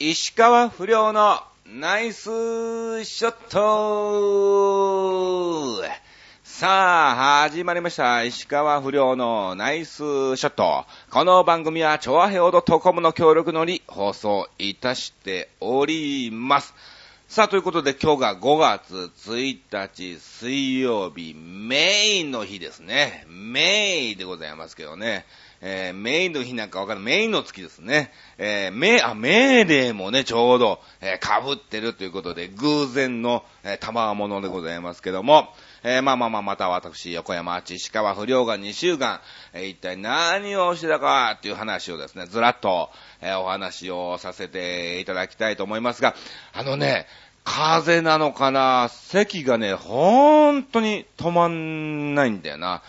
石川不良のナイスショットさあ、始まりました。石川不良のナイスショット。この番組は、チョアヘオドトコムの協力のり放送いたしております。さあ、ということで今日が5月1日水曜日、メインの日ですね。メインでございますけどね。えー、メインの日なんかわかる、メインの月ですね。えー、メあ、メーデーもね、ちょうど、えー、被ってるということで、偶然の、えー、賜物でございますけども、えー、まあまあまあ、また私、横山あち、石川不良が2週間、えー、一体何をしてたかっていう話をですね、ずらっと、えー、お話をさせていただきたいと思いますが、あのね、風邪なのかな咳がね、ほんとに止まんないんだよな。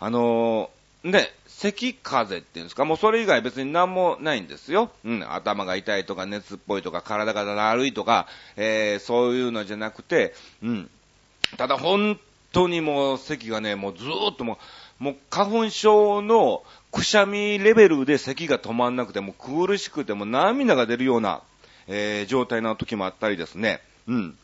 あのー、ね、咳風邪っていうんですか、もうそれ以外別に何もないんですよ。うん、頭が痛いとか熱っぽいとか体がだるいとか、えー、そういうのじゃなくて、うん。ただ本当にもう咳がね、もうずーっともう、もう花粉症のくしゃみレベルで咳が止まんなくて、もう苦しくても涙が出るような、えー、状態の時もあったりですね。うん。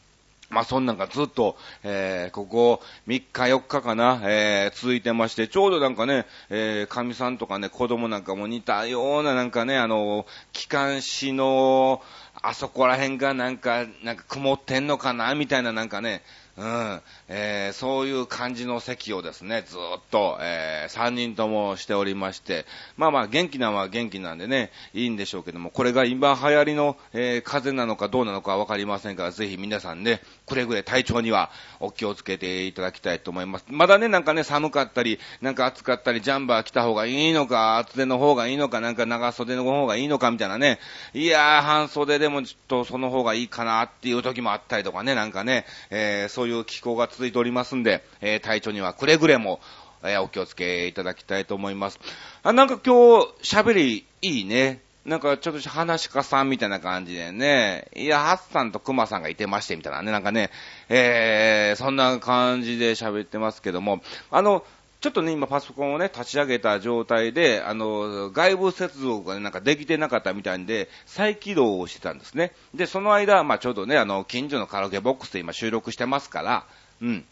まあ、そんなんかずっと、えー、ここ3日4日かな、えー、続いてまして、ちょうどなんかね、えー、神さんとかね、子供なんかも似たようななんかね、あの、機関士の、あそこら辺がなんか、なんか曇ってんのかな、みたいななんかね、うん、えー、そういう感じの席をですね、ずっと、えー、3人ともしておりまして、まあまあ元気なのは元気なんでね、いいんでしょうけども、これが今流行りの、えー、風邪なのかどうなのかわかりませんから、ぜひ皆さんね、くれぐれ体調にはお気をつけていただきたいと思います。まだね、なんかね、寒かったり、なんか暑かったり、ジャンバー着た方がいいのか、厚手の方がいいのか、なんか長袖の方がいいのか、みたいなね、いやー、半袖でもちょっとその方がいいかなっていう時もあったりとかね、なんかね、えー、そういう気候が続いておりますんで、えー、体調にはくれぐれも、えー、お気をつけいただきたいと思います。あ、なんか今日、喋りいいね。なんかちょっと話家さんみたいな感じでね、いや、ハッサンとクマさんがいてましてみたいなね、なんかね、えー、そんな感じで喋ってますけども、あの、ちょっとね、今パソコンをね、立ち上げた状態で、あの、外部接続がね、なんかできてなかったみたいんで、再起動をしてたんですね。で、その間、まあちょうどね、あの、近所のカラオケボックスで今収録してますから、うん。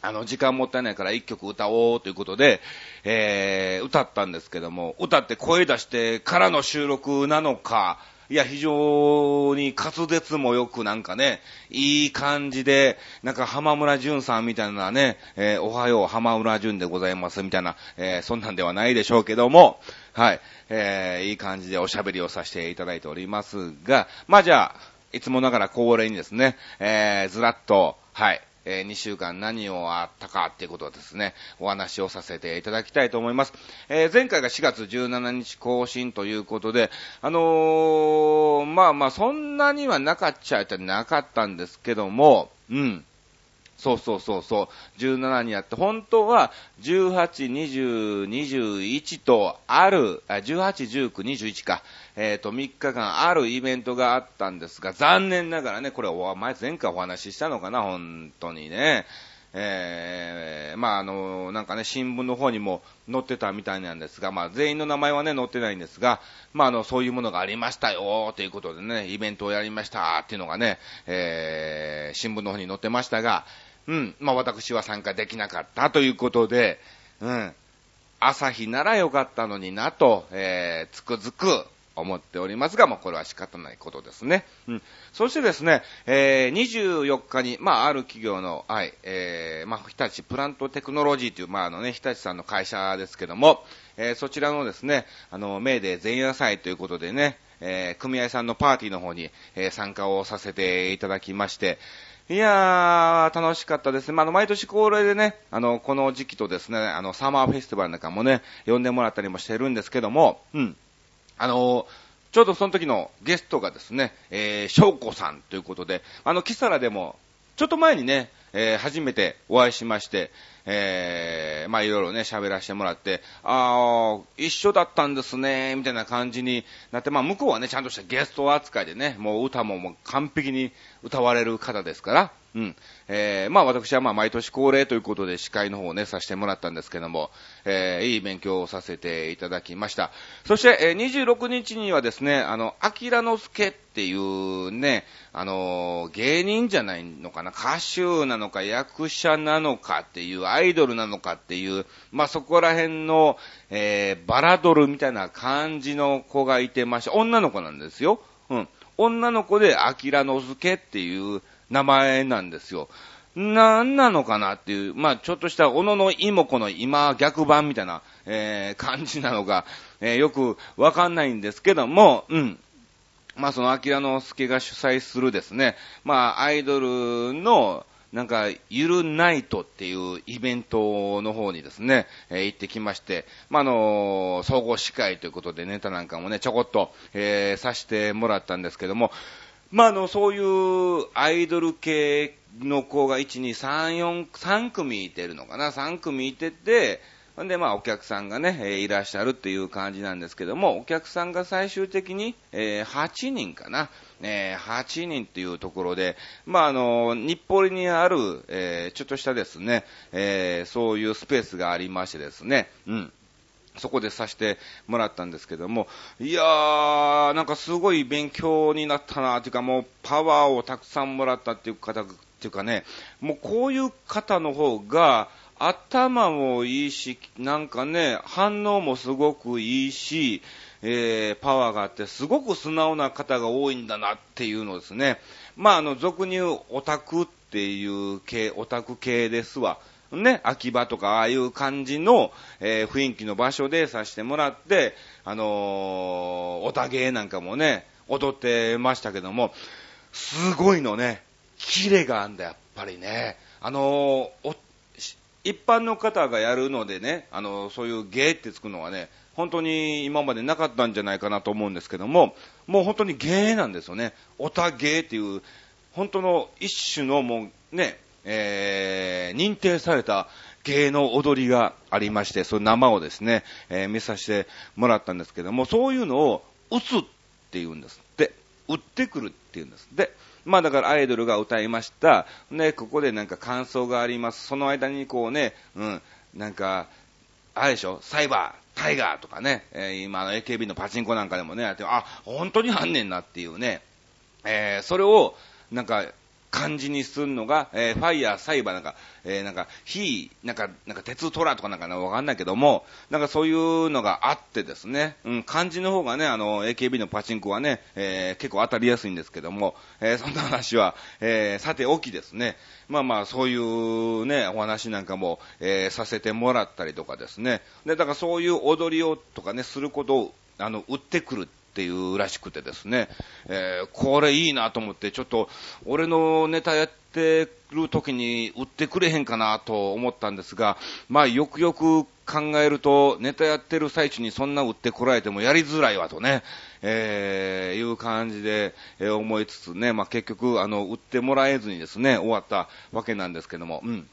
あの、時間もったいないから一曲歌おうということで、えー、歌ったんですけども、歌って声出してからの収録なのか、いや、非常に滑舌もよくなんかね、いい感じで、なんか浜村淳さんみたいなね、えー、おはよう浜村淳でございますみたいな、えー、そんなんではないでしょうけども、はい、えー、いい感じでおしゃべりをさせていただいておりますが、まあじゃあ、いつもながら恒例にですね、えー、ずらっと、はい、えー、2週間何をあったかっていうことをですね、お話をさせていただきたいと思います。えー、前回が4月17日更新ということで、あのー、まあまあそんなにはなかっちゃなかったんですけども、うん。そうそうそうそう、17にやって、本当は18、20、21とある、18、19、21か、えっ、ー、と、3日間あるイベントがあったんですが、残念ながらね、これお前前回お話ししたのかな、本当にね。えー、まあ、あの、なんかね、新聞の方にも載ってたみたいなんですが、まあ、全員の名前はね、載ってないんですが、まあ、あの、そういうものがありましたよ、ということでね、イベントをやりました、っていうのがね、えー、新聞の方に載ってましたが、うん、まあ私は参加できなかったということで、うん、朝日ならよかったのになと、えー、つくづく思っておりますが、まあこれは仕方ないことですね。うん。そしてですね、えー、24日に、まあある企業の、はい、えー、まあ日立プラントテクノロジーという、まああのね、日立さんの会社ですけども、えー、そちらのですね、あの、メーデー前夜祭ということでね、えー、組合さんのパーティーの方に、えー、参加をさせていただきまして、いやー、楽しかったですね。まあ、の、毎年恒例でね、あの、この時期とですね、あの、サマーフェスティバルなんかもね、呼んでもらったりもしてるんですけども、うん。あのちょうどその時のゲストがですね、えー、翔子さんということで、あの、キサラでも、ちょっと前にね、えー、初めてお会いしまして、えー、まあいろいろね、喋らせてもらって、ああ、一緒だったんですね、みたいな感じになって、まあ向こうはね、ちゃんとしたゲスト扱いでね、もう歌ももう完璧に歌われる方ですから、うん。えー、まあ私はまあ毎年恒例ということで司会の方をね、させてもらったんですけども、えー、いい勉強をさせていただきました。そして、えー、26日にはですね、あの、アキラの助っていうね、あの、芸人じゃないのかな、歌手なのか役者なのかっていう、アイドルなのかっていう、まあそこら辺の、えー、バラドルみたいな感じの子がいてました。女の子なんですよ。うん。女の子で、アキラの助っていう、名前なんですよ。何なのかなっていう、まあちょっとした小野の妹子の今逆版みたいな、えー、感じなのが、えー、よくわかんないんですけども、うん。まあそのアキラの助が主催するですね、まあアイドルの、なんか、ゆるナイトっていうイベントの方にですね、えー、行ってきまして、まあ、あのー、総合司会ということでネタなんかもね、ちょこっと、えー、さしてもらったんですけども、まあ、あの、そういうアイドル系の子が1、2、3、4、3組いてるのかな ?3 組いてて、んで、まあ、お客さんがね、えいらっしゃるっていう感じなんですけども、お客さんが最終的に、えー、8人かな。えー、8人っていうところで、まあ、あの、日暮里にある、えー、ちょっとしたですね、えー、そういうスペースがありましてですね、うん。そこでさせてもらったんですけども、いやー、なんかすごい勉強になったなっていうか、もうパワーをたくさんもらったっていう方っていうかね、もうこういう方の方が、頭もいいし、なんかね、反応もすごくいいし、えー、パワーがあって、すごく素直な方が多いんだなっていうのですね。まあ、あの、俗に言うオタクっていう系、オタク系ですわ。ね、秋葉とかああいう感じの、えー、雰囲気の場所でさせてもらって、あのー、おたげなんかもね、踊ってましたけども、すごいのね、キレがあんだ、やっぱりね。あのー、一般の方がやるのでね、あのそういう芸ってつくのはね、本当に今までなかったんじゃないかなと思うんですけども、もう本当に芸なんですよね。おた芸っていう、本当の一種のもうね、えー、認定された芸能踊りがありまして、その生をですね、えー、見させてもらったんですけども、そういうのを打つって言うんですって、打ってくるって言うんですって。まあだからアイドルが歌いました。ね、ここでなんか感想があります。その間にこうね、うん、なんか、あれでしょ、サイバー、タイガーとかね、えー、今の AKB のパチンコなんかでもね、あ、本当にあんねんなっていうね、えー、それを、なんか、感じにするのが、えー、ファイヤー、サイバーなんか、えー、なんか、ヒー、なんか、なんか、鉄トラとかなんかわかんないけども、なんかそういうのがあってですね、うん、漢字の方がね、あの、AKB のパチンコはね、えー、結構当たりやすいんですけども、え、そんな話は、え、さておきですね、まあまあ、そういうね、お話なんかも、え、させてもらったりとかですね、で、だからそういう踊りをとかね、することを、あの、売ってくるっていうらしくてですね、えー、これいいなと思って、ちょっと、俺のネタやってる時に売ってくれへんかなと思ったんですが、まあ、よくよく考えると、ネタやってる最中にそんな売ってこられてもやりづらいわとね、えー、いう感じで、え、思いつつね、まあ、結局、あの、売ってもらえずにですね、終わったわけなんですけども、うん。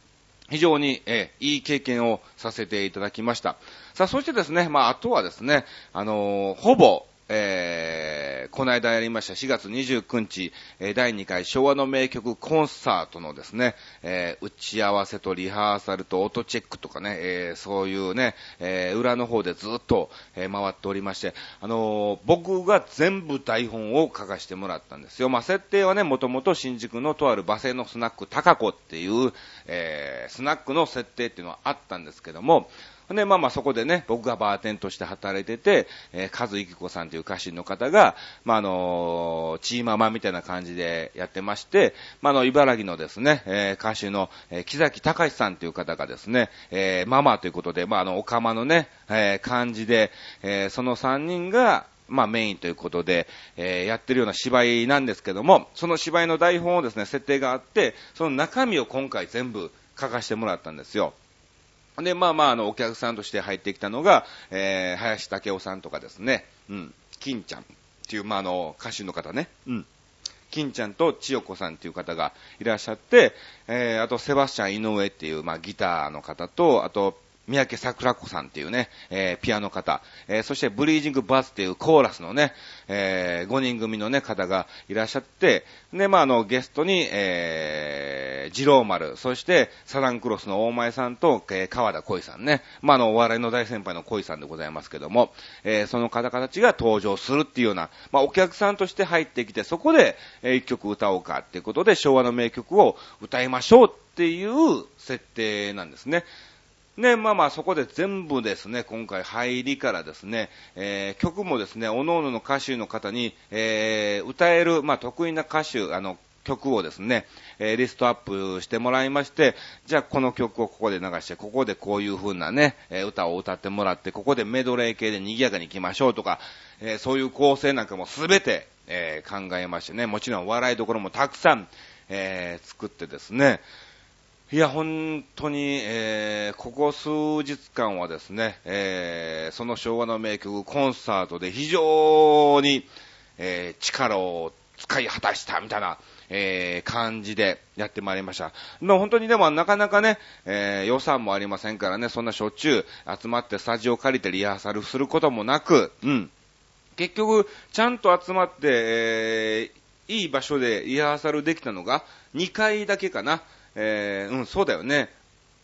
非常に、えー、いい経験をさせていただきました。さあ、そしてですね、まあ、あとはですね、あのー、ほぼ、えー、この間やりました4月29日、えー、第2回昭和の名曲コンサートのですね、えー、打ち合わせとリハーサルと音チェックとかね、えー、そういうね、えー、裏の方でずっと、えー、回っておりまして、あのー、僕が全部台本を書かせてもらったんですよ。まあ、設定はね、もともと新宿のとある馬製のスナック高子っていう、えー、スナックの設定っていうのはあったんですけども、で、まあまあそこでね、僕がバーテンとして働いてて、えー、カズイキコさんという歌手の方が、まああのー、チーママみたいな感じでやってまして、まああの、茨城のですね、えー、歌手の、えー、木崎隆さんという方がですね、えー、ママということで、まああの、おかまのね、えー、感じで、えー、その3人が、まあメインということで、えー、やってるような芝居なんですけども、その芝居の台本をですね、設定があって、その中身を今回全部書かせてもらったんですよ。で、まあまあ、あの、お客さんとして入ってきたのが、えー、林武夫さんとかですね、うん、金ちゃんっていう、まあ、あの、歌手の方ね、うん。金ちゃんと千代子さんっていう方がいらっしゃって、えー、あとセバスチャン井上っていう、まあ、ギターの方と、あと、三宅桜子さんっていうね、えー、ピアノ方、えー、そしてブリージングバスっていうコーラスのね、えー、5人組のね、方がいらっしゃって、で、まあ、あの、ゲストに、えー、二郎丸、そして、サランクロスの大前さんと、えー、川田恋さんね、まあ、あの、お笑いの大先輩の恋さんでございますけども、えー、その方々たちが登場するっていうような、まあ、お客さんとして入ってきて、そこで、えー、一曲歌おうかっていうことで、昭和の名曲を歌いましょうっていう設定なんですね。ね、まあまあそこで全部ですね、今回入りからですね、えー、曲もですね、各々の歌手の方に、えー、歌える、まあ得意な歌手、あの、曲をですね、えー、リストアップしてもらいまして、じゃあこの曲をここで流して、ここでこういう風なね、えー、歌を歌ってもらって、ここでメドレー系で賑やかに行きましょうとか、えー、そういう構成なんかもすべて、え考えましてね、もちろん笑いどころもたくさん、え作ってですね、いや、本当に、えー、ここ数日間はですね、えー、その昭和の名曲コンサートで非常に、えー、力を使い果たしたみたいな、えー、感じでやってまいりました。まあ、本当にでもなかなかね、えー、予算もありませんからね、そんなしょっちゅう集まってスタジオ借りてリハーサルすることもなく、うん。結局、ちゃんと集まって、えー、いい場所でリハーサルできたのが2回だけかな。えー、うん、そうだよね。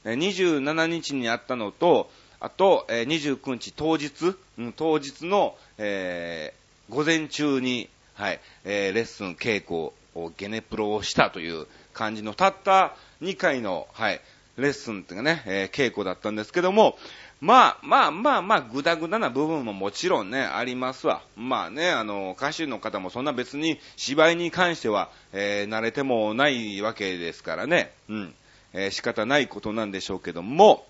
27日にあったのと、あと、えー、29日当日、うん、当日の、えー、午前中に、はい、えー、レッスン稽古をゲネプロをしたという感じの、たった2回の、はい、レッスンっていうかね、え、稽古だったんですけども、まあまあまあまあ、ぐだぐだな部分ももちろんね、ありますわ。まあね、あの、歌手の方もそんな別に芝居に関しては、えー、慣れてもないわけですからね。うん。えー、仕方ないことなんでしょうけども、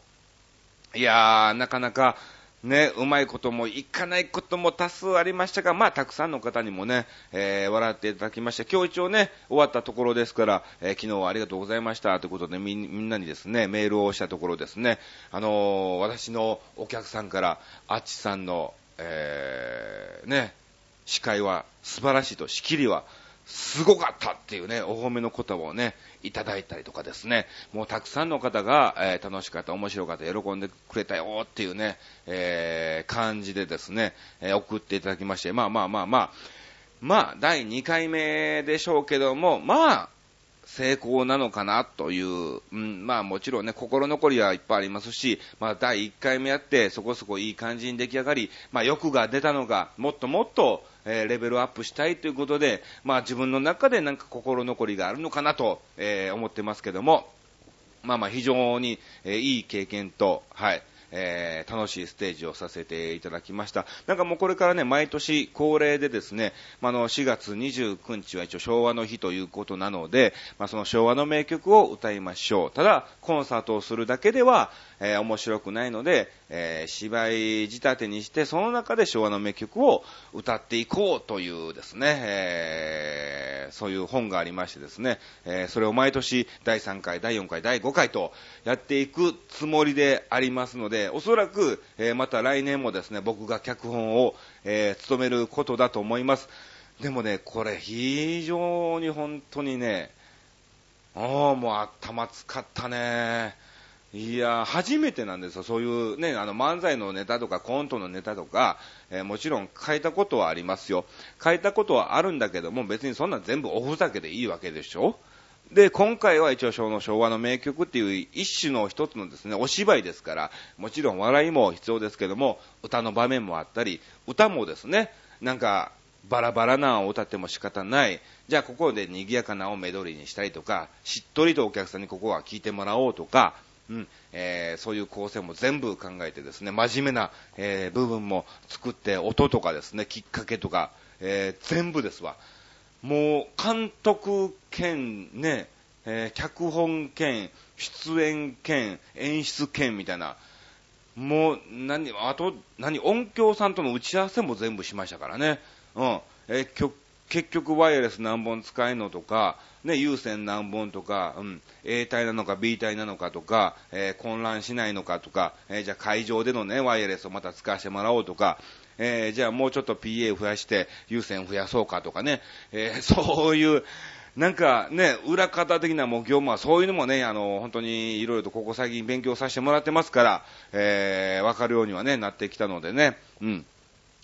いやー、なかなか、ね、うまいこともいかないことも多数ありましたが、まあ、たくさんの方にもね、えー、笑っていただきまして、今日一応ね、終わったところですから、えー、昨日はありがとうございましたということでみ、んなにですね、メールをしたところですね、あのー、私のお客さんから、あっちさんの、え、ね、司会は素晴らしいと、仕切りはすごかったっていうね、お褒めの言葉をね、いただいたりとかですね、もうたくさんの方が、えー、楽しかった、面白かった、喜んでくれたよっていうね、えー、感じでですね、えー、送っていただきまして、まあまあまあまあ、まあ、第2回目でしょうけども、まあ、成功なのかなという、うん、まあもちろんね、心残りはいっぱいありますし、まあ第1回目やってそこそこいい感じに出来上がり、まあ欲が出たのが、もっともっと、えー、レベルアップしたいということで、まあ自分の中でなんか心残りがあるのかなと、えー、思ってますけども、まあまあ非常に、えー、いい経験と、はい、えー、楽しいステージをさせていただきました。なんかもうこれからね、毎年恒例でですね、まあ、の、4月29日は一応昭和の日ということなので、まあ、その昭和の名曲を歌いましょう。ただ、コンサートをするだけでは、えー、面白くないので、えー、芝居仕立てにして、その中で昭和の名曲を歌っていこうというですね、えー、そういう本がありましてですね、えそれを毎年第3回、第4回、第5回とやっていくつもりでありますので、おそらく、えまた来年もですね、僕が脚本を、え務めることだと思います。でもね、これ非常に本当にね、ああ、もう頭使ったね。いや、初めてなんですよ。そういうね、あの漫才のネタとかコントのネタとか、えー、もちろん書いたことはありますよ。書いたことはあるんだけども、別にそんな全部おふざけでいいわけでしょで、今回は一応昭の昭和の名曲っていう一種の一つのですね、お芝居ですから、もちろん笑いも必要ですけども、歌の場面もあったり、歌もですね、なんか、バラバラなを歌っても仕方ない。じゃあここで賑やかなをメドレーにしたりとか、しっとりとお客さんにここは聞いてもらおうとか、うん、えー、そういう構成も全部考えてですね、真面目な、えー、部分も作って、音とかですね、きっかけとか、えー、全部ですわ。もう、監督兼、ね、えー、脚本兼、出演兼、演出兼みたいな、もう、何、あと、何、音響さんとの打ち合わせも全部しましたからね。うん。えー、結局ワイヤレス何本使えるのとか、ね、有線何本とか、うん、A 体なのか B 体なのかとか、えー、混乱しないのかとか、えー、じゃあ会場でのね、ワイヤレスをまた使わせてもらおうとか、えー、じゃあもうちょっと PA 増やして優先増やそうかとかね、えー、そういう、なんかね、裏方的なもう業務はそういうのもね、あの、本当にいろいろとここ最近勉強させてもらってますから、えー、わかるようにはね、なってきたのでね、うん。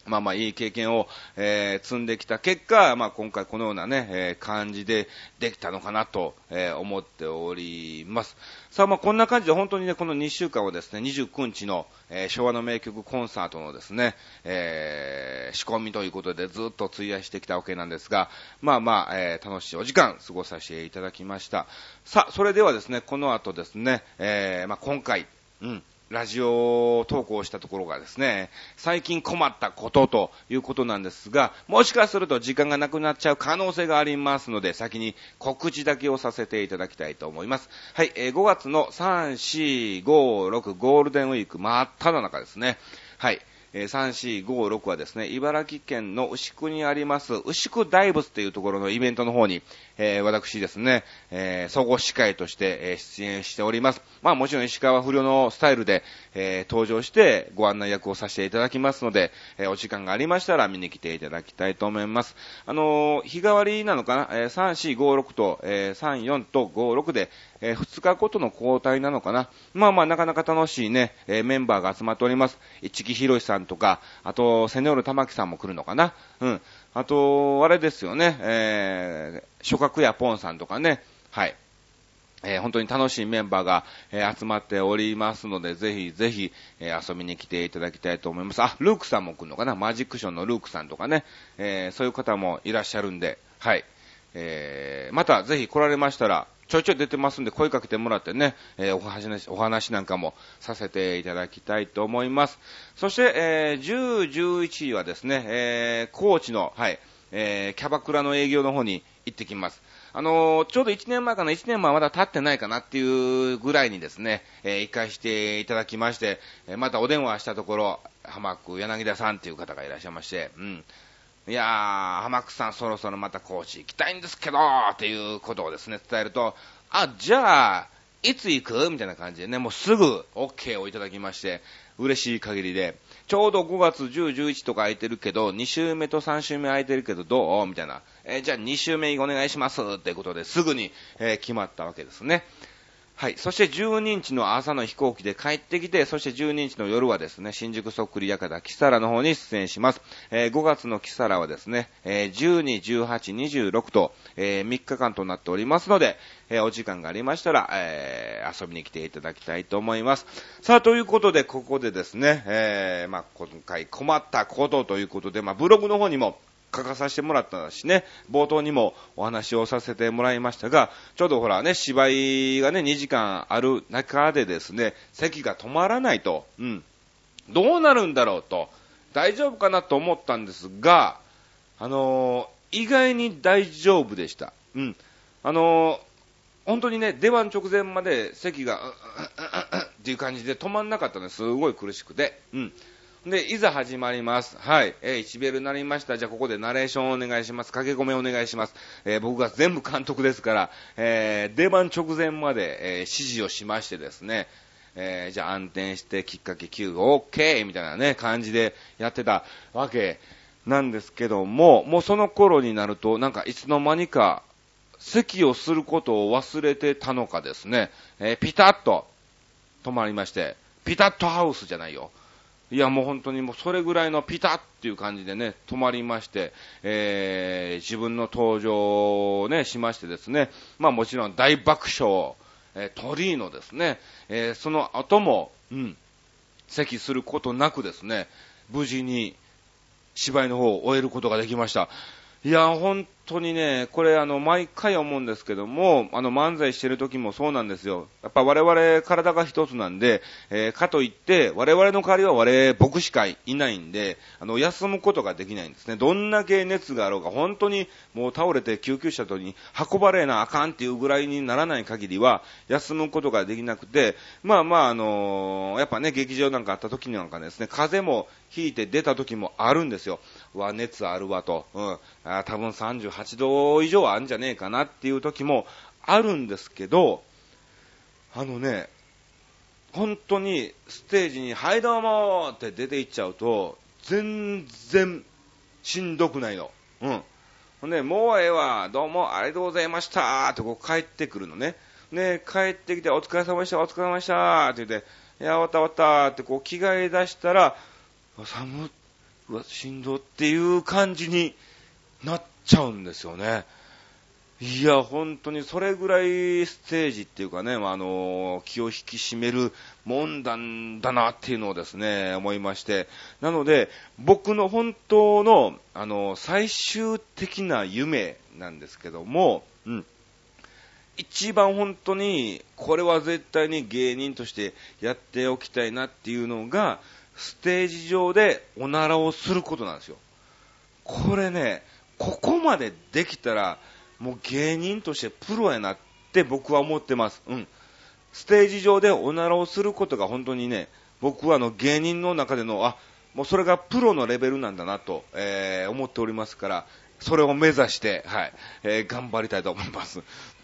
まあまあいい経験を、えー、積んできた結果、まあ今回このようなね、えー、感じでできたのかなと、えー、思っております。さあまあこんな感じで本当にね、この2週間をですね、29日の、え、昭和の名曲コンサートのですね、えー、仕込みということでずっと費やしてきたわけなんですが、まあまあ、え、楽しいお時間過ごさせていただきました。さあ、それではですね、この後ですね、え、まあ今回、うん、ラジオ投稿したところがですね、最近困ったことということなんですが、もしかすると時間がなくなっちゃう可能性がありますので、先に告知だけをさせていただきたいと思います。はい、えー、5月の3、4、5、6ゴールデンウィーク真っ只中ですね。はい。3、4、5、6はですね、茨城県の牛久にあります、牛久大仏というところのイベントの方に、えー、私ですね、えー、総合司会として、え出演しております。まあもちろん石川不良のスタイルで、え登場してご案内役をさせていただきますので、えお時間がありましたら見に来ていただきたいと思います。あの日替わりなのかな、え3、4、5、6と、え3、4と5、6で、えー、2日ごとの交代なのかな。まあまあ、なかなか楽しいね、えー、メンバーが集まっております。市木博さんとか、あと、セネオル玉木さんも来るのかな。うん。あと、あれですよね、えー、諸角やポンさんとかね、はい。えー、本当に楽しいメンバーが、えー、集まっておりますので、ぜひぜひ、えー、遊びに来ていただきたいと思います。あ、ルークさんも来るのかなマジックションのルークさんとかね、えそういう方もいらっしゃるんで、はい。えまたぜひ来られましたら、ちょいちょい出てますんで声かけてもらってね、えー、お話、お話なんかもさせていただきたいと思います。そして、えー、10、11位はですね、えー、高知の、はい、えー、キャバクラの営業の方に行ってきます。あのー、ちょうど1年前かな、1年前はまだ経ってないかなっていうぐらいにですね、えー、行かしていただきまして、えー、またお電話したところ、浜区柳田さんっていう方がいらっしゃいまして、うん。いやー、浜口さんそろそろまた高知行きたいんですけど、っていうことをですね、伝えると、あ、じゃあ、いつ行くみたいな感じでね、もうすぐ OK をいただきまして、嬉しい限りで、ちょうど5月10、11とか空いてるけど、2週目と3週目空いてるけどどうみたいな。えー、じゃあ2週目お願いしますっていうことですぐに、えー、決まったわけですね。はい。そして12日の朝の飛行機で帰ってきて、そして12日の夜はですね、新宿そっくり館キサラの方に出演します。えー、5月のキサラはですね、えー、12、18、26と、えー、3日間となっておりますので、えー、お時間がありましたら、えー、遊びに来ていただきたいと思います。さあ、ということで、ここでですね、えー、まあ、今回困ったことということで、まあ、ブログの方にも、書かさせてもらったしね、冒頭にもお話をさせてもらいましたが、ちょうどほらね、芝居がね、2時間ある中でですね、席が止まらないと、うん、どうなるんだろうと、大丈夫かなと思ったんですが、あのー、意外に大丈夫でした。うん。あのー、本当にね、出番直前まで席が、っていう感じで止まんなかったのですごい苦しくて、うん。で、いざ始まります。はい。えー、1ベルになりました。じゃあここでナレーションをお願いします。駆け込みお願いします。えー、僕が全部監督ですから、えー、出番直前まで、え、指示をしましてですね、え、じゃあ暗転してきっかけ9、OK! みたいなね、感じでやってたわけなんですけども、もうその頃になると、なんかいつの間にか、席をすることを忘れてたのかですね、え、ピタッと止まりまして、ピタッとハウスじゃないよ。いや、もう本当にもうそれぐらいのピタッっていう感じでね、止まりまして、えー、自分の登場をね、しましてですね、まあもちろん大爆笑、えー、鳥居のですね、えー、その後も、うん、席することなくですね、無事に芝居の方を終えることができました。いや、本当にね、これあの、毎回思うんですけども、あの、漫才してる時もそうなんですよ。やっぱ我々体が一つなんで、えー、かといって、我々の代わりは我々僕しかいないんで、あの、休むことができないんですね。どんだけ熱があろうが、本当にもう倒れて救急車とに運ばれなあかんっていうぐらいにならない限りは、休むことができなくて、まあまあ、あのー、やっぱね、劇場なんかあった時なんかですね、風も引いて出た時もあるんですよ。わ、熱あるわと。うん。あ多分38度以上あるんじゃねえかなっていう時もあるんですけど、あのね、本当にステージに、はいどうもって出て行っちゃうと、全然しんどくないの。うん。ほんで、もうええわ、どうもありがとうございましたってこう帰ってくるのね。ね、帰ってきて、お疲れ様でした、お疲れ様でしたって言って、いや、終わった終わったってこう着替え出したら、寒っうわ、しんどっていう感じになっちゃうんですよね。いや、本当にそれぐらいステージっていうかね、あの、気を引き締めるもんだんだなっていうのをですね、思いまして。なので、僕の本当の、あの、最終的な夢なんですけども、うん。一番本当に、これは絶対に芸人としてやっておきたいなっていうのが、ステージ上でおならをすることなんですよ。これね、ここまでできたら、もう芸人としてプロやなって僕は思ってます。うん。ステージ上でおならをすることが本当にね、僕はあの芸人の中での、あ、もうそれがプロのレベルなんだなと、えー、思っておりますから、それを目指して、はい、えー、頑張りたいと思います。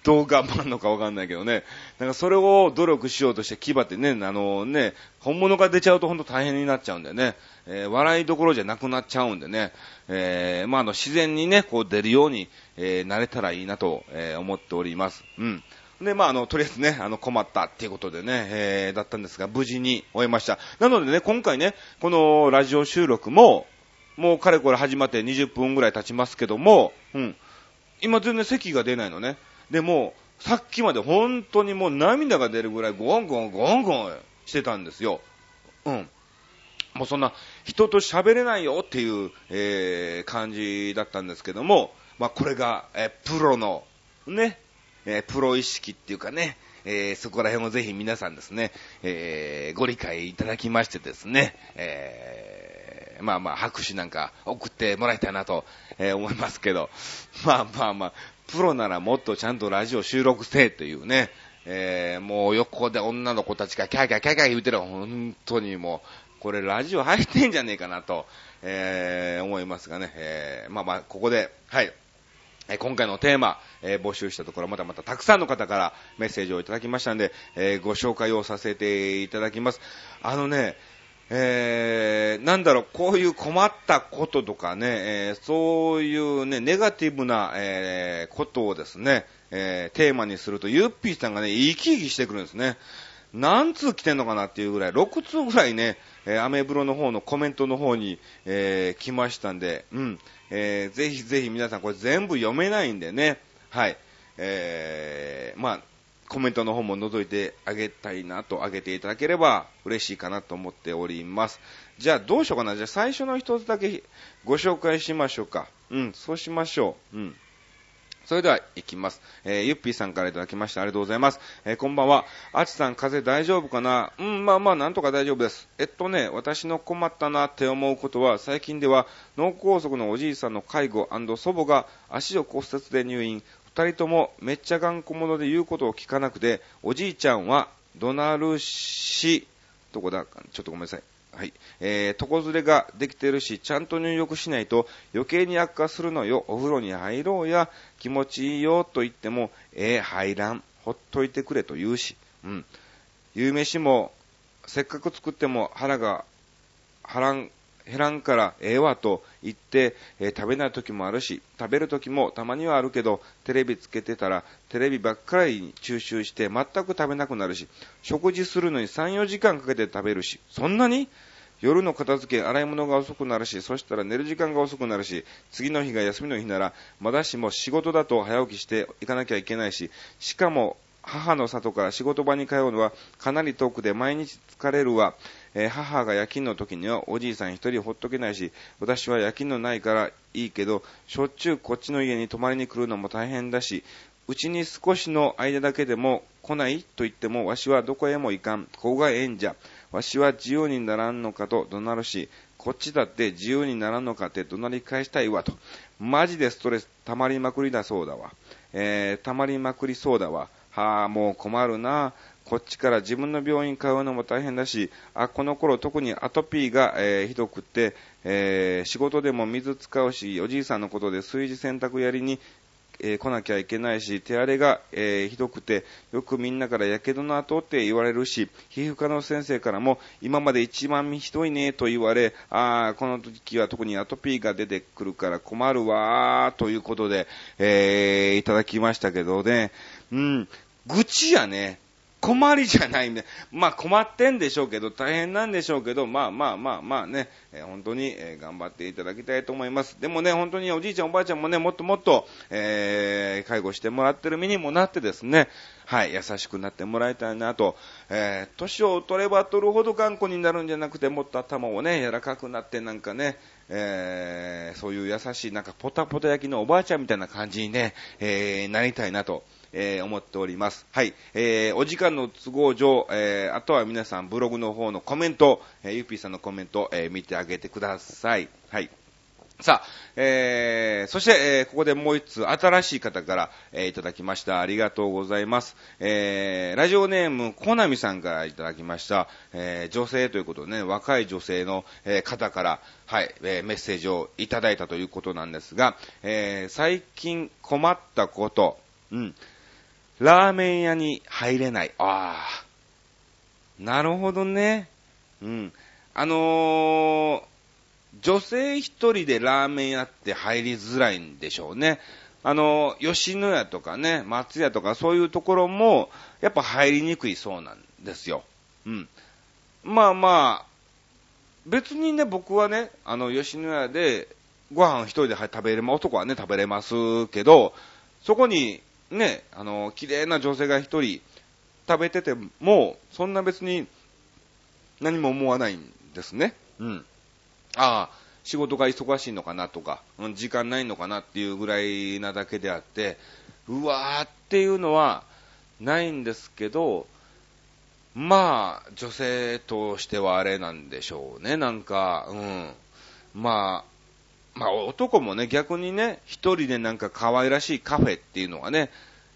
どう頑張るのかわかんないけどね。なんかそれを努力しようとして牙ってね、あのね、本物が出ちゃうと本当大変になっちゃうんでね、えー、笑いどころじゃなくなっちゃうんでね、えー、まあ、あの、自然にね、こう出るように、えー、なれたらいいなと、え、思っております。うん。で、まあ、あの、とりあえずね、あの、困ったっていうことでね、えー、だったんですが、無事に終えました。なのでね、今回ね、このラジオ収録も、もうかれこれ始まって20分ぐらい経ちますけども、うん。今全然席が出ないのね。でも、さっきまで本当にもう涙が出るぐらいゴンゴンゴンゴンしてたんですよ。うん。もうそんな人と喋れないよっていう、えー、感じだったんですけども、まあこれが、え、プロの、ね、え、プロ意識っていうかね、えー、そこら辺をぜひ皆さんですね、えー、ご理解いただきましてですね、えー、まあまあ拍手なんか送ってもらいたいなと、え、思いますけど、まあまあまあ、プロならもっとちゃんとラジオ収録せえというね、えー、もう横で女の子たちがキャーキャーキャーキャー言うてる本当にもう、これラジオ入ってんじゃねえかなと、えー、思いますがね、えー、まあまあ、ここで、はい、え今回のテーマ、えー、募集したところ、またまたたくさんの方からメッセージをいただきましたんで、えー、ご紹介をさせていただきます。あのね、えー、なんだろう、こういう困ったこととかね、えー、そういうね、ネガティブな、えー、ことをですね、えテーマにすると、ゆっぴーさんがね、生き生きしてくるんですね。何通来てんのかなっていうぐらい、6通ぐらいね、えー、アメブロの方のコメントの方に、えー、来ましたんで、うん、えー、ぜひぜひ皆さんこれ全部読めないんでね、はい、えー、まあ、コメントの方も覗いてあげたいなと、あげていただければ嬉しいかなと思っております。じゃあどうしようかな。じゃあ最初の一つだけご紹介しましょうか。うん、そうしましょう。うん。それでは、行きます。えー、ゆっぴーさんからいただきましてありがとうございます。えー、こんばんは。あちさん、風邪大丈夫かな？うん、まあまあ、なんとか大丈夫です。えっとね、私の困ったなって思うことは、最近では、脳梗塞のおじいさんの介護祖母が足を骨折で入院。二人ともめっちゃ頑固者で言うことを聞かなくて、おじいちゃんは、ドナルシ、どこだ？ちょっとごめんなさい。はい。えー、床ずれができてるし、ちゃんと入浴しないと余計に悪化するのよ。お風呂に入ろうや、気持ちいいよと言っても、えー、入らん。ほっといてくれと言うし。うん。夕飯も、せっかく作っても腹が、腹ん、減らんからええわと言って、えー、食べない時もあるし、食べる時もたまにはあるけど、テレビつけてたら、テレビばっかりに注集して全く食べなくなるし、食事するのに3、4時間かけて食べるし、そんなに？夜の片付け、洗い物が遅くなるし、そしたら寝る時間が遅くなるし、次の日が休みの日なら、まだしも仕事だと早起きして行かなきゃいけないし、しかも、母の里から仕事場に通うのはかなり遠くで毎日疲れるわ。えー、母が夜勤の時にはおじいさん一人ほっとけないし、私は夜勤のないからいいけど、しょっちゅうこっちの家に泊まりに来るのも大変だし、うちに少しの間だけでも来ないと言っても、わしはどこへも行かん。ここがええんじゃ。わしは自由にならんのかと怒鳴るし、こっちだって自由にならんのかって怒鳴り返したいわと。マジでストレス溜まりまくりだそうだわ。えー、溜まりまくりそうだわ。はあ、もう困るな。こっちから自分の病院通うのも大変だし、あ、この頃特にアトピーが、えー、ひどくって、えー、仕事でも水使うし、おじいさんのことで炊事洗濯やりに、えー来なきゃいけないし、手荒れが、えーひどくて、よくみんなからやけどの後って言われるし、皮膚科の先生からも、今まで一番ひどいねと言われ、あー、この時は特にアトピーが出てくるから困るわ、ということで、えいただきましたけどね、うん、愚痴やね。困りじゃないね。まあ困ってんでしょうけど、大変なんでしょうけど、まあまあまあまあね、えー本当に、えー頑張っていただきたいと思います。でもね、本当におじいちゃんおばあちゃんもね、もっともっと、えー介護してもらってる身にもなってですね、はい、優しくなってもらいたいなと、えー年を取れば取るほど頑固になるんじゃなくて、もっと頭をね、柔らかくなってなんかね、えーそういう優しい、なんかポタポタ焼きのおばあちゃんみたいな感じにね、えーなりたいなと、えー思っております。はい。えーお時間の都合上、えーあとは皆さんブログの方のコメント、えーゆっぴーさんのコメント、えー見てあげてください。はい。さあ、えー、そして、えーここでもう一つ新しい方から、えーいただきました。ありがとうございます。えー、ラジオネーム、コナミさんからいただきました。えー女性ということでね、若い女性の、えー方から、はい、えーメッセージをいただいたということなんですが、えー最近困ったこと、うん、ラーメン屋に入れない。ああ、なるほどね。うん。あのー女性一人でラーメン屋って入りづらいんでしょうね。あの、吉野家とかね、松屋とかそういうところも、やっぱ入りにくいそうなんですよ。うん。まあまあ、別にね、僕はね、あの、吉野家でご飯一人で食べれます、男はね、食べれますけど、そこにね、あの、綺麗な女性が一人食べてても、そんな別に何も思わないんですね。うん。ああ、仕事が忙しいのかなとか、時間ないのかなっていうぐらいなだけであって、うわーっていうのはないんですけど、まあ、女性としてはあれなんでしょうね、なんか、うん。まあ、まあ男もね、逆にね、一人でなんか可愛らしいカフェっていうのがね、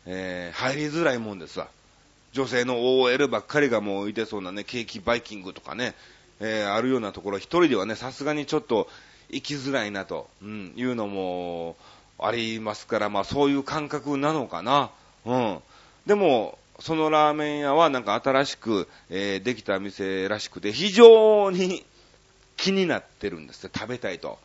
えー入りづらいもんですわ。女性の OL ばっかりがもういてそうなね、ケーキバイキングとかね、えーあるようなところ、一人ではね、さすがにちょっと行きづらいなと、うん、いうのもありますから、まあそういう感覚なのかな。うん。でも、そのラーメン屋はなんか新しく、えーできた店らしくて、非常に気になってるんですよ、食べたいと。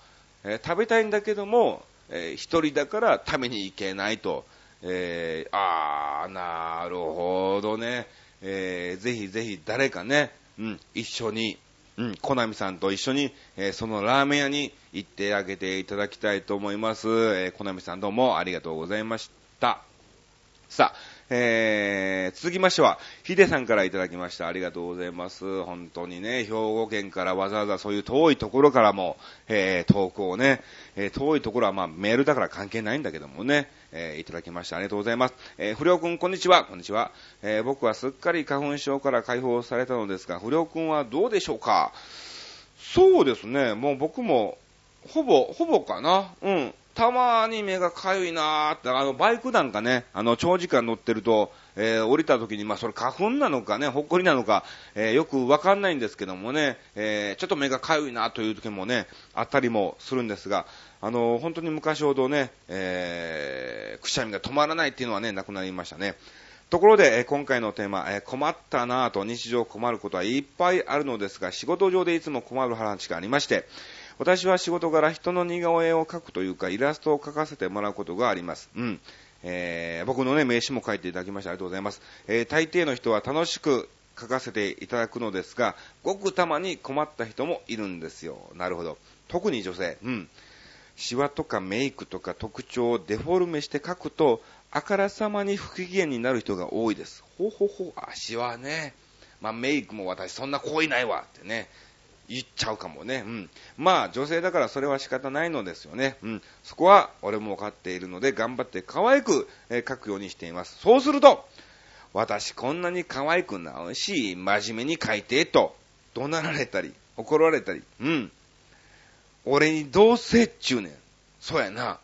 えー食べたいんだけども、えー一人だから食べに行けないと。えーあー、なるほどね。えーぜひぜひ誰かね、うん、一緒に、うん、コナミさんと一緒に、えーそのラーメン屋に行ってあげていただきたいと思います。えーコナミさんどうもありがとうございました。さあ、えー、続きましては、ヒデさんからいただきました。ありがとうございます。本当にね、兵庫県からわざわざそういう遠いところからも、えー、投稿をね、えー遠いところはまあメールだから関係ないんだけどもね、えーいただきました。ありがとうございます。えー不良くん、こんにちは。こんにちは。えー僕はすっかり花粉症から解放されたのですが、不良くんはどうでしょうか？そうですね、もう僕も、ほぼ、ほぼかな。うん。たまに目がかゆいなーって、あの、バイクなんかね、あの、長時間乗ってると、えー降りた時に、まあ、それ花粉なのかね、ほっこりなのか、えーよくわかんないんですけどもね、えーちょっと目がかゆいなという時もね、あったりもするんですが、あの、本当に昔ほどね、えーくしゃみが止まらないっていうのはね、なくなりましたね。ところで、え今回のテーマ、えー困ったなぁと日常困ることはいっぱいあるのですが、仕事上でいつも困る話がありまして、私は仕事柄人の似顔絵を描くというか、イラストを描かせてもらうことがあります。うん。えー僕のね、名刺も書いていただきましてありがとうございます。えー大抵の人は楽しく書かせていただくのですが、ごくたまに困った人もいるんですよ。なるほど。特に女性。うん。シワとかメイクとか特徴をデフォルメして書くと、あからさまに不機嫌になる人が多いです。ほうほうほう、あ、シワね。まあメイクも私そんな濃いないわってね。言っちゃうかもね。うん。まあ、女性だからそれは仕方ないのですよね。うん。そこは俺も分かっているので、頑張って可愛く、えー書くようにしています。そうすると、私こんなに可愛くなるし、真面目に書いて、と、怒鳴られたり、怒られたり、うん。俺にどうせっちゅうねん。そうやな。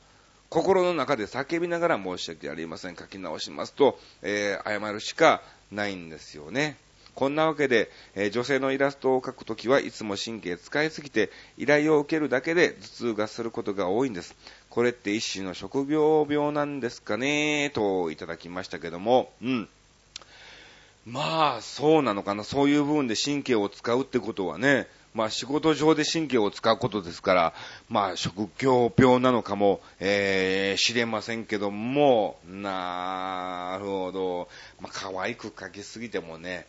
心の中で叫びながら申し訳ありません。書き直しますと、えー謝るしかないんですよね。こんなわけで、えー、女性のイラストを描くときはいつも神経使いすぎて、依頼を受けるだけで頭痛がすることが多いんです。これって一種の職業病なんですかね？といただきましたけども、うん。まあ、そうなのかな？そういう部分で神経を使うってことはね、まあ仕事上で神経を使うことですから、まあ職業病なのかも、えー、知れませんけども、なるほど。まあ可愛く描きすぎてもね、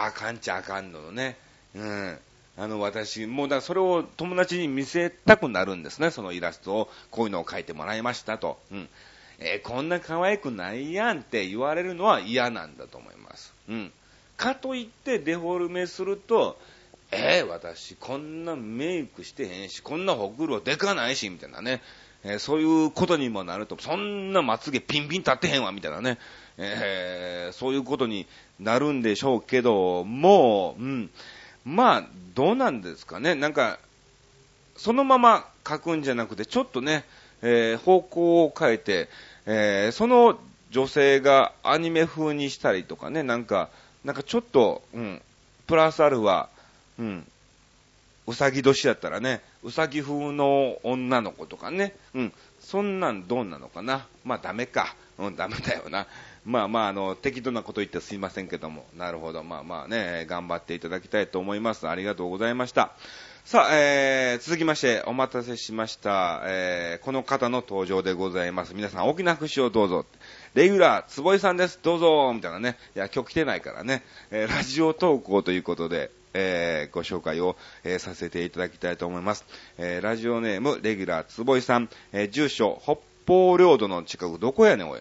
あかんちゃあかんのね。うん。あの、私、もうだそれを友達に見せたくなるんですね、そのイラストを。こういうのを描いてもらいましたと。うん。えー、こんな可愛くないやんって言われるのは嫌なんだと思います。うん。かといってデフォルメすると、えー、私こんなメイクしてへんし、こんなほくろでかないし、みたいなね。えー、そういうことにもなると、そんなまつげピンピン立ってへんわ、みたいなね。えー、そういうことになるんでしょうけど、もう、うん。まあ、どうなんですかね。なんか、そのまま書くんじゃなくて、ちょっとね、えー、方向を変えて、えー、その女性がアニメ風にしたりとかね、なんか、なんかちょっと、うん、プラスアルファ、うん。うさぎ年だったらね、うさぎ風の女の子とかね、うん。そんなんどうなのかな。まあダメか。うん、ダメだよな。まあまあ、あの、適当なこと言ってすいませんけども。なるほど。まあまあね、頑張っていただきたいと思います。ありがとうございました。さあ、えー、続きまして、お待たせしました。えー、この方の登場でございます。皆さん、大きな拍手をどうぞ。レギュラー、坪井さんです。どうぞみたいなね。いや、今日来てないからね。えー、ラジオ投稿ということで、えー、ご紹介を、えー、させていただきたいと思います。えー、ラジオネーム、レギュラー、坪井さん、え住所、北方領土の近く、どこやねん、おい。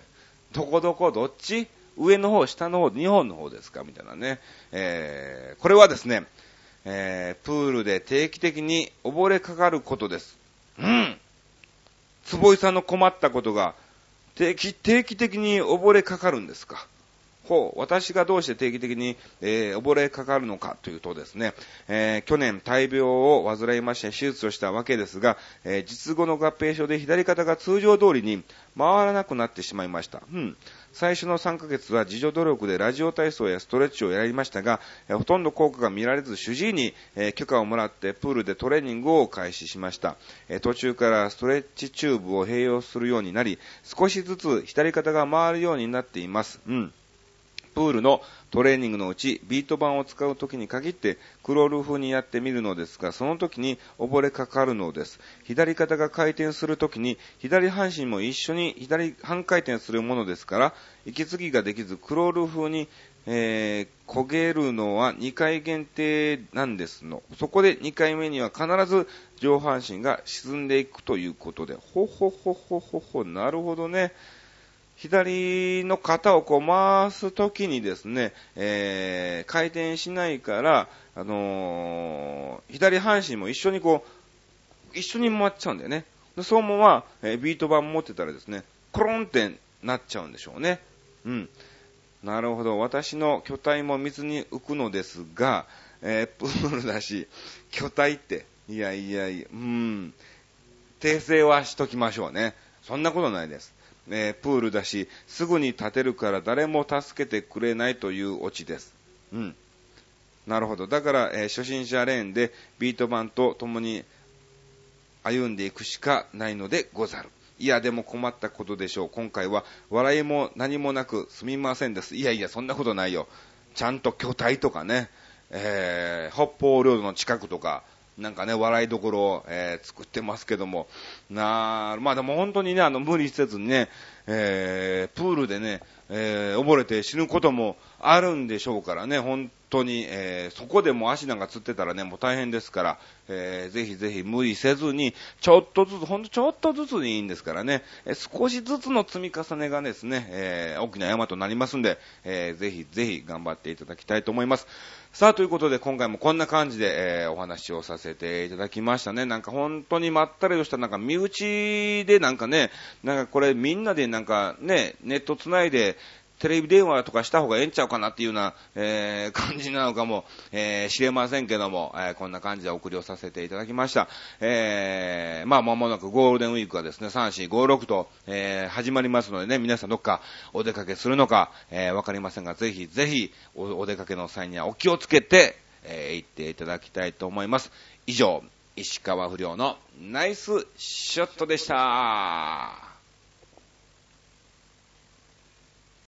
どこどこ、どっち？上の方、下の方、日本の方ですか？みたいなね。えこれはですね、えプールで定期的に溺れかかることです。うん。坪井さんの困ったことが、定期、定期的に溺れかかるんですか？ほう、私がどうして定期的に、えー、溺れかかるのかというとですね、えー、去年大病を患いまして手術をしたわけですが、えー、術後の合併症で左肩が通常通りに回らなくなってしまいました。うん。最初の3ヶ月は自助努力でラジオ体操やストレッチをやりましたが、ほとんど効果が見られず主治医に、許可をもらってプールでトレーニングを開始しました。途中からストレッチチューブを併用するようになり、少しずつ左肩が回るようになっています。うん。プールのトレーニングのうち、ビート板を使う時に限ってクロール風にやってみるのですが、その時に溺れかかるのです。左肩が回転する時に、左半身も一緒に左半回転するものですから、息継ぎができず、クロール風に、えー、焦げるのは2回限定なんですの。そこで2回目には必ず上半身が沈んでいくということで、ほほほほほほ、なるほどね。左の肩をこう回すときにですね、えー、回転しないから、あのー、左半身も一緒にこう、一緒に回っちゃうんだよね。でそのまま、えー、ビート板持ってたらですね、コロンってなっちゃうんでしょうね。うん。なるほど。私の巨体も水に浮くのですが、えー、プールだし、巨体って、いやいやいや、うん。訂正はしときましょうね。そんなことないです。えー、プールだし、すぐに立てるから誰も助けてくれないというオチです。うん。なるほど。だから、えー、初心者レーンでビート板と共に歩んでいくしかないのでござる。いや、でも困ったことでしょう。今回は笑いも何もなくすみませんです。いやいや、そんなことないよ。ちゃんと巨体とかね、えー、北方領土の近くとか、なんかね、笑いどころを、えー、作ってますけども、なまあでも本当にね、あの、無理せずにね、えー、プールでね、えー、溺れて死ぬこともあるんでしょうからね、本当に、えー、そこでも足なんかつってたらね、もう大変ですから、えー、ぜひぜひ無理せずに、ちょっとずつ、ほんとちょっとずつでいいんですからね、えー、少しずつの積み重ねがですね、えー、大きな山となりますんで、えー、ぜひぜひ頑張っていただきたいと思います。さあ、ということで今回もこんな感じで、えー、お話をさせていただきましたね。なんか本当にまったりとしたなんか身内でなんかね、なんかこれみんなでなんかね、ネット繋いでテレビ電話とかした方がええんちゃうかなっていうような、えー、感じなのかも、えー、知れませんけども、えー、こんな感じでお送りをさせていただきました。えー、まあ、まもなくゴールデンウィークがですね、3、4、5、6と、えー、始まりますのでね、皆さんどっかお出かけするのか、えー、わかりませんが、ぜひぜひお、お出かけの際にはお気をつけて、えー、行っていただきたいと思います。以上、石川不良のナイスショットでした。